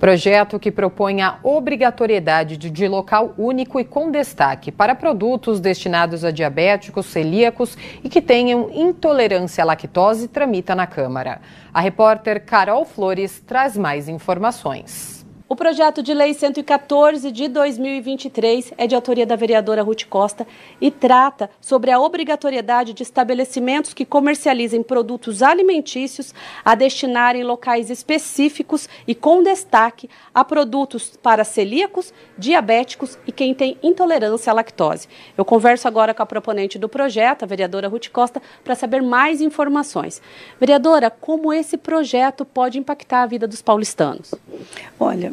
Projeto que propõe a obrigatoriedade de local único e com destaque para produtos destinados a diabéticos, celíacos e que tenham intolerância à lactose tramita na Câmara. A repórter Carol Flores traz mais informações. O projeto de lei 114 de 2023 é de autoria da vereadora Ruth Costa e trata sobre a obrigatoriedade de estabelecimentos que comercializem produtos alimentícios a destinar em locais específicos e com destaque a produtos para celíacos, diabéticos e quem tem intolerância à lactose. Eu converso agora com a proponente do projeto, a vereadora Ruth Costa, para saber mais informações. Vereadora, como esse projeto pode impactar a vida dos paulistanos? Olha,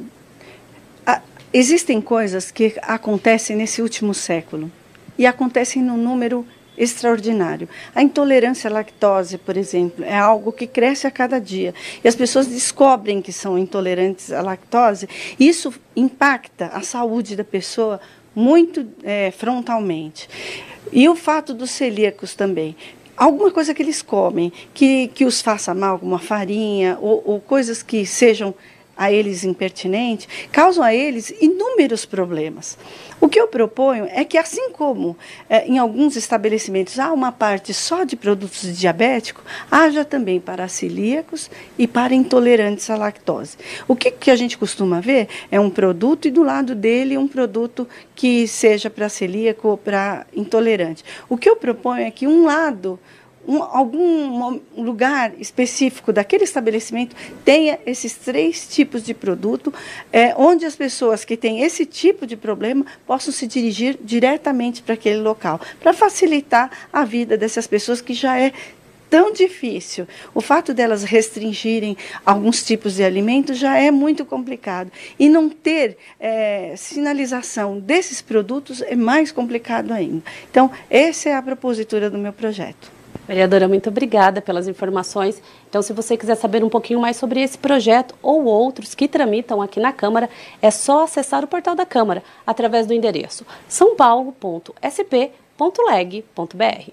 Existem coisas que acontecem nesse último século e acontecem num número extraordinário. A intolerância à lactose, por exemplo, é algo que cresce a cada dia. E as pessoas descobrem que são intolerantes à lactose. Isso impacta a saúde da pessoa muito é, frontalmente. E o fato dos celíacos também alguma coisa que eles comem que, que os faça mal, alguma farinha ou, ou coisas que sejam a eles impertinente, causam a eles inúmeros problemas. O que eu proponho é que, assim como é, em alguns estabelecimentos há uma parte só de produtos diabéticos, haja também para celíacos e para intolerantes à lactose. O que, que a gente costuma ver é um produto e do lado dele um produto que seja para celíaco ou para intolerante. O que eu proponho é que um lado um, algum lugar específico daquele estabelecimento tenha esses três tipos de produto, é, onde as pessoas que têm esse tipo de problema possam se dirigir diretamente para aquele local, para facilitar a vida dessas pessoas que já é tão difícil. O fato delas restringirem alguns tipos de alimentos já é muito complicado. E não ter é, sinalização desses produtos é mais complicado ainda. Então, essa é a propositura do meu projeto. Vereadora, muito obrigada pelas informações. Então, se você quiser saber um pouquinho mais sobre esse projeto ou outros que tramitam aqui na Câmara, é só acessar o portal da Câmara através do endereço sãopaulo.sp.leg.br.